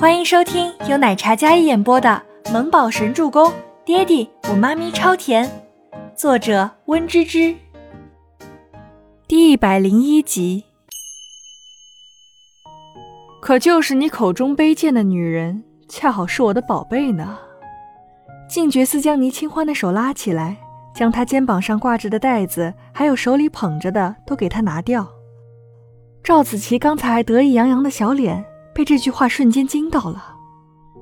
欢迎收听由奶茶嘉一演播的《萌宝神助攻》，爹地我妈咪超甜，作者温芝芝。第一百零一集。可就是你口中卑贱的女人，恰好是我的宝贝呢。静觉寺将倪清欢的手拉起来，将她肩膀上挂着的袋子，还有手里捧着的，都给她拿掉。赵子琪刚才还得意洋洋的小脸。被这句话瞬间惊到了，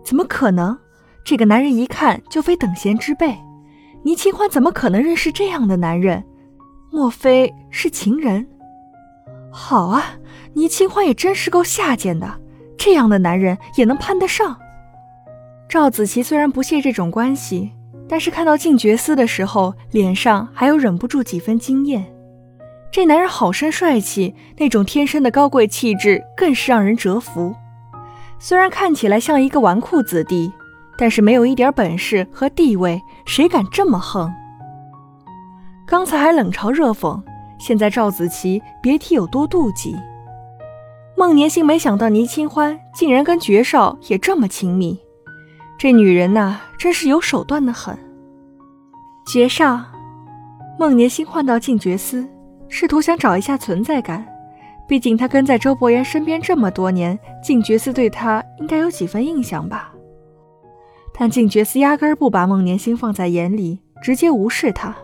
怎么可能？这个男人一看就非等闲之辈，倪清欢怎么可能认识这样的男人？莫非是情人？好啊，倪清欢也真是够下贱的，这样的男人也能攀得上？赵子琪虽然不屑这种关系，但是看到静觉司的时候，脸上还有忍不住几分惊艳。这男人好生帅气，那种天生的高贵气质更是让人折服。虽然看起来像一个纨绔子弟，但是没有一点本事和地位，谁敢这么横？刚才还冷嘲热讽，现在赵子琪别提有多妒忌。孟年星没想到倪清欢竟然跟爵少也这么亲密，这女人呐，真是有手段的很。爵少，孟年星换到静觉司。试图想找一下存在感，毕竟他跟在周伯言身边这么多年，静觉司对他应该有几分印象吧。但静觉司压根不把孟年星放在眼里，直接无视他。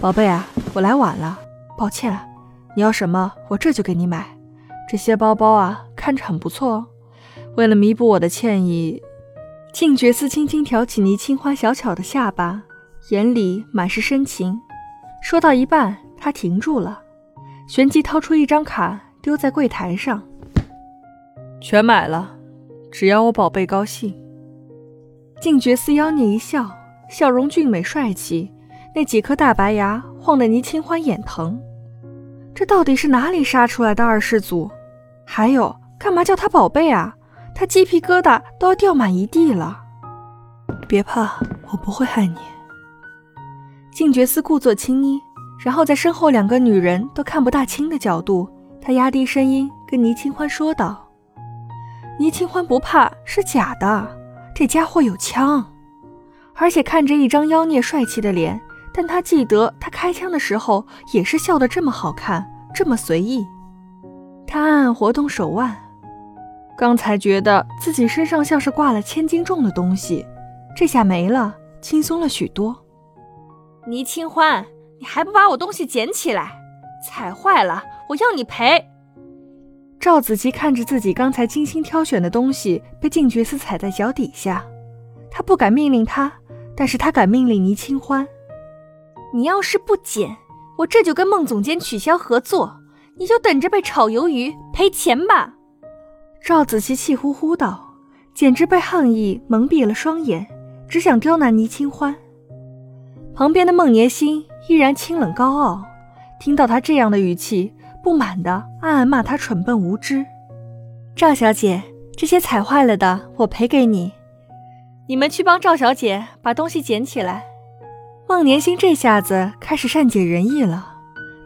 宝贝啊，我来晚了，抱歉。你要什么，我这就给你买。这些包包啊，看着很不错哦。为了弥补我的歉意，静觉司轻轻挑起倪清欢小巧的下巴，眼里满是深情。说到一半，他停住了，旋即掏出一张卡，丢在柜台上。全买了，只要我宝贝高兴。静觉寺妖孽一笑，笑容俊美帅气，那几颗大白牙晃得倪清欢眼疼。这到底是哪里杀出来的二世祖？还有，干嘛叫他宝贝啊？他鸡皮疙瘩都要掉满一地了。别怕，我不会害你。静觉寺故作轻衣，然后在身后两个女人都看不大清的角度，他压低声音跟倪清欢说道：“倪清欢不怕是假的，这家伙有枪，而且看着一张妖孽帅气的脸。但他记得他开枪的时候也是笑得这么好看，这么随意。他暗暗活动手腕，刚才觉得自己身上像是挂了千斤重的东西，这下没了，轻松了许多。”倪清欢，你还不把我东西捡起来？踩坏了，我要你赔。赵子琪看着自己刚才精心挑选的东西被静觉寺踩在脚底下，他不敢命令他，但是他敢命令倪清欢。你要是不捡，我这就跟孟总监取消合作，你就等着被炒鱿鱼赔钱吧。赵子琪气呼呼道，简直被恨意蒙蔽了双眼，只想刁难倪清欢。旁边的孟年心依然清冷高傲，听到他这样的语气，不满的暗暗骂他蠢笨无知。赵小姐，这些踩坏了的我赔给你，你们去帮赵小姐把东西捡起来。孟年星这下子开始善解人意了，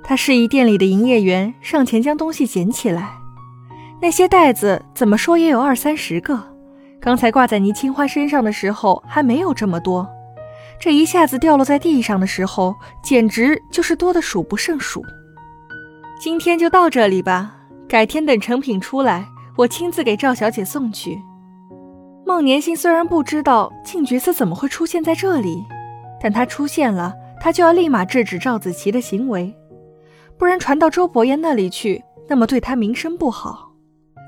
他示意店里的营业员上前将东西捡起来。那些袋子怎么说也有二三十个，刚才挂在倪清欢身上的时候还没有这么多。这一下子掉落在地上的时候，简直就是多的数不胜数。今天就到这里吧，改天等成品出来，我亲自给赵小姐送去。孟年心虽然不知道静觉寺怎么会出现在这里，但他出现了，他就要立马制止赵子琪的行为，不然传到周伯言那里去，那么对他名声不好。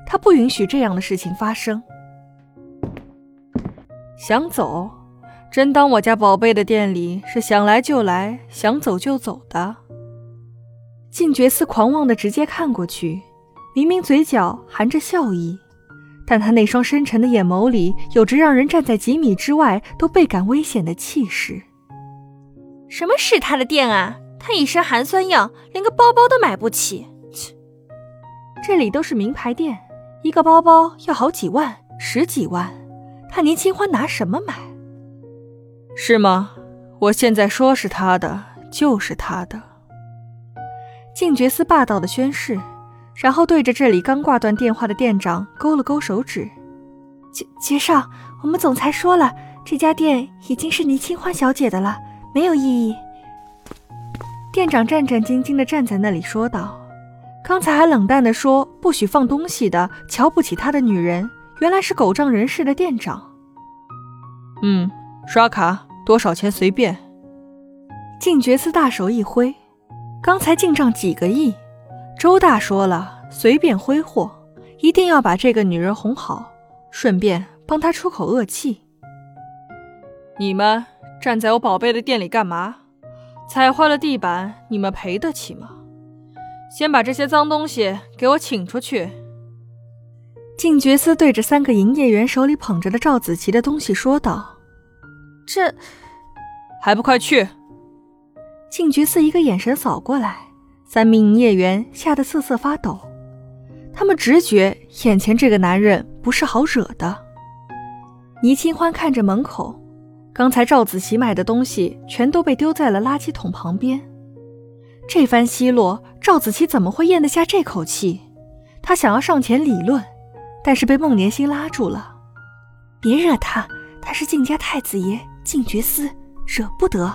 他不允许这样的事情发生。想走？真当我家宝贝的店里是想来就来，想走就走的？静觉寺狂妄的直接看过去，明明嘴角含着笑意，但他那双深沉的眼眸里有着让人站在几米之外都倍感危险的气势。什么是他的店啊？他一身寒酸样，连个包包都买不起。切，这里都是名牌店，一个包包要好几万、十几万，他年轻欢拿什么买？是吗？我现在说是他的，就是他的。静觉寺霸道的宣誓，然后对着这里刚挂断电话的店长勾了勾手指。爵爵少，我们总裁说了，这家店已经是倪清欢小姐的了，没有异议。店长战战兢兢地站在那里说道：“刚才还冷淡地说不许放东西的，瞧不起他的女人，原来是狗仗人势的店长。”嗯，刷卡多少钱随便。靳觉寺大手一挥，刚才进账几个亿，周大说了，随便挥霍，一定要把这个女人哄好，顺便帮她出口恶气。你们站在我宝贝的店里干嘛？踩坏了地板，你们赔得起吗？先把这些脏东西给我请出去。靳觉司对着三个营业员手里捧着的赵子琪的东西说道：“这还不快去！”静觉寺一个眼神扫过来，三名营业员吓得瑟瑟发抖。他们直觉眼前这个男人不是好惹的。倪清欢看着门口。刚才赵子琪买的东西全都被丢在了垃圾桶旁边。这番奚落，赵子琪怎么会咽得下这口气？他想要上前理论，但是被孟年星拉住了。别惹他，他是靖家太子爷靖觉司，惹不得。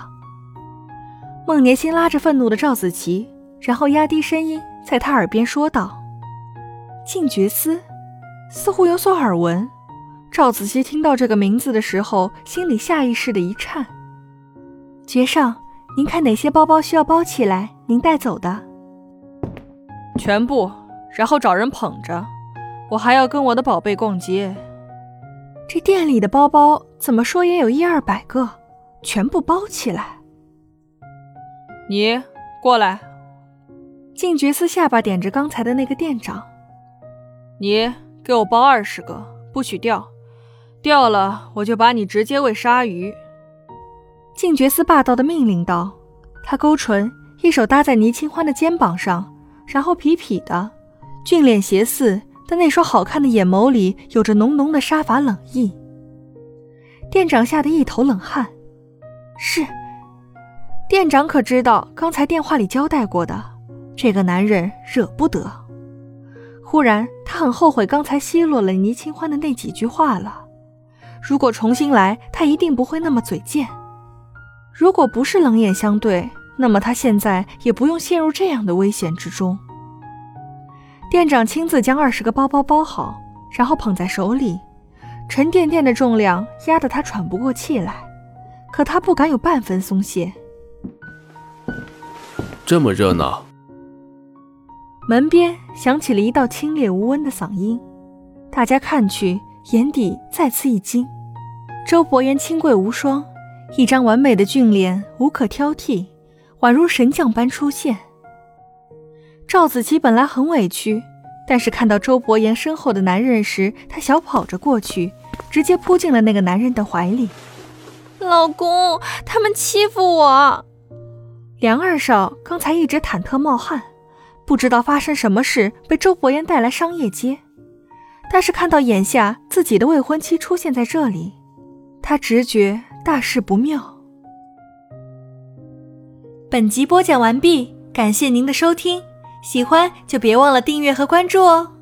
孟年心拉着愤怒的赵子琪，然后压低声音在他耳边说道：“靖觉司，似乎有所耳闻。”赵子琪听到这个名字的时候，心里下意识的一颤。爵上，您看哪些包包需要包起来，您带走的？全部，然后找人捧着。我还要跟我的宝贝逛街。这店里的包包怎么说也有一二百个，全部包起来。你过来。静觉司下巴点着刚才的那个店长。你给我包二十个，不许掉。掉了，我就把你直接喂鲨鱼。”静觉司霸道的命令道。他勾唇，一手搭在倪清欢的肩膀上，然后痞痞的、俊脸邪肆的那双好看的眼眸里有着浓浓的杀伐冷意。店长吓得一头冷汗。是，店长可知道刚才电话里交代过的，这个男人惹不得。忽然，他很后悔刚才奚落了倪清欢的那几句话了。如果重新来，他一定不会那么嘴贱。如果不是冷眼相对，那么他现在也不用陷入这样的危险之中。店长亲自将二十个包包包好，然后捧在手里，沉甸甸的重量压得他喘不过气来。可他不敢有半分松懈。这么热闹，门边响起了一道清冽无温的嗓音，大家看去。眼底再次一惊，周伯言清贵无双，一张完美的俊脸无可挑剔，宛如神将般出现。赵子琪本来很委屈，但是看到周伯言身后的男人时，她小跑着过去，直接扑进了那个男人的怀里。老公，他们欺负我！梁二少刚才一直忐忑冒汗，不知道发生什么事，被周伯言带来商业街。但是看到眼下自己的未婚妻出现在这里，他直觉大事不妙。本集播讲完毕，感谢您的收听，喜欢就别忘了订阅和关注哦。